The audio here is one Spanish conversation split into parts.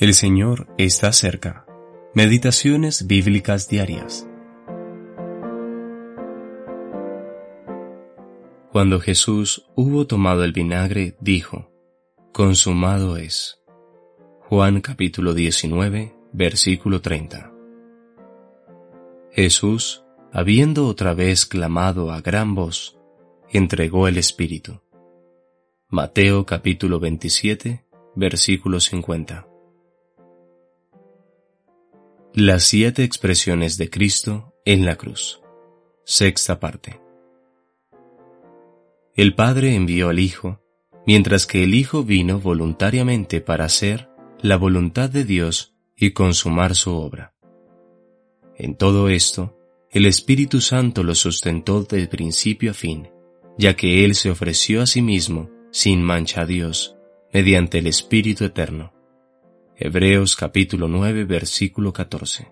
El Señor está cerca. Meditaciones bíblicas diarias. Cuando Jesús hubo tomado el vinagre, dijo, Consumado es. Juan capítulo 19, versículo 30. Jesús, habiendo otra vez clamado a gran voz, entregó el Espíritu. Mateo capítulo 27, versículo 50. Las siete expresiones de Cristo en la cruz. Sexta parte. El Padre envió al Hijo, mientras que el Hijo vino voluntariamente para hacer la voluntad de Dios y consumar su obra. En todo esto, el Espíritu Santo lo sustentó de principio a fin, ya que Él se ofreció a sí mismo sin mancha a Dios, mediante el Espíritu Eterno. Hebreos capítulo 9 versículo 14.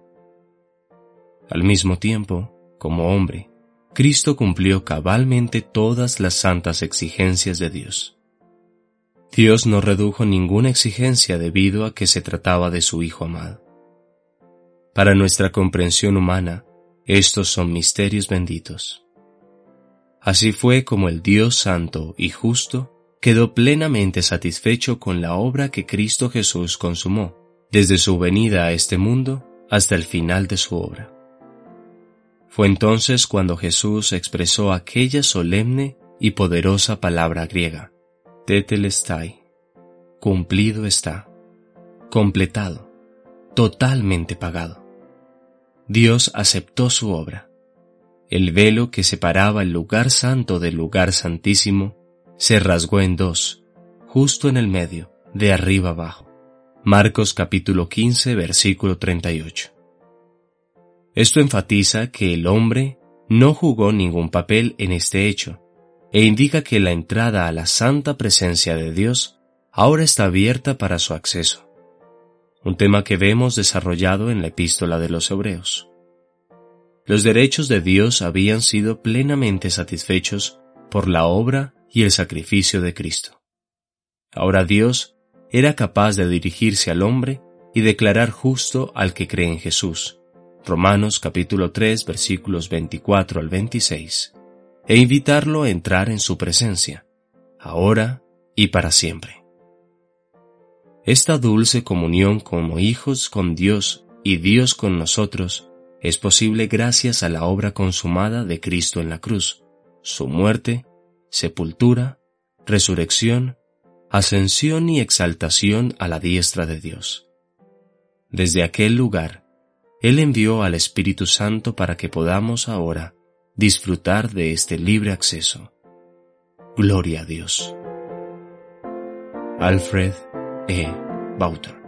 Al mismo tiempo, como hombre, Cristo cumplió cabalmente todas las santas exigencias de Dios. Dios no redujo ninguna exigencia debido a que se trataba de su Hijo amado. Para nuestra comprensión humana, estos son misterios benditos. Así fue como el Dios santo y justo quedó plenamente satisfecho con la obra que Cristo Jesús consumó, desde su venida a este mundo hasta el final de su obra. Fue entonces cuando Jesús expresó aquella solemne y poderosa palabra griega, tetelestai, cumplido está, completado, totalmente pagado. Dios aceptó su obra. El velo que separaba el lugar santo del lugar santísimo se rasgó en dos, justo en el medio, de arriba abajo. Marcos capítulo 15 versículo 38. Esto enfatiza que el hombre no jugó ningún papel en este hecho, e indica que la entrada a la santa presencia de Dios ahora está abierta para su acceso, un tema que vemos desarrollado en la epístola de los Hebreos. Los derechos de Dios habían sido plenamente satisfechos por la obra y el sacrificio de Cristo. Ahora Dios era capaz de dirigirse al hombre y declarar justo al que cree en Jesús. Romanos capítulo 3 versículos 24 al 26, e invitarlo a entrar en su presencia, ahora y para siempre. Esta dulce comunión como hijos con Dios y Dios con nosotros es posible gracias a la obra consumada de Cristo en la cruz, su muerte sepultura, resurrección, ascensión y exaltación a la diestra de Dios. Desde aquel lugar, Él envió al Espíritu Santo para que podamos ahora disfrutar de este libre acceso. Gloria a Dios. Alfred E. Bauter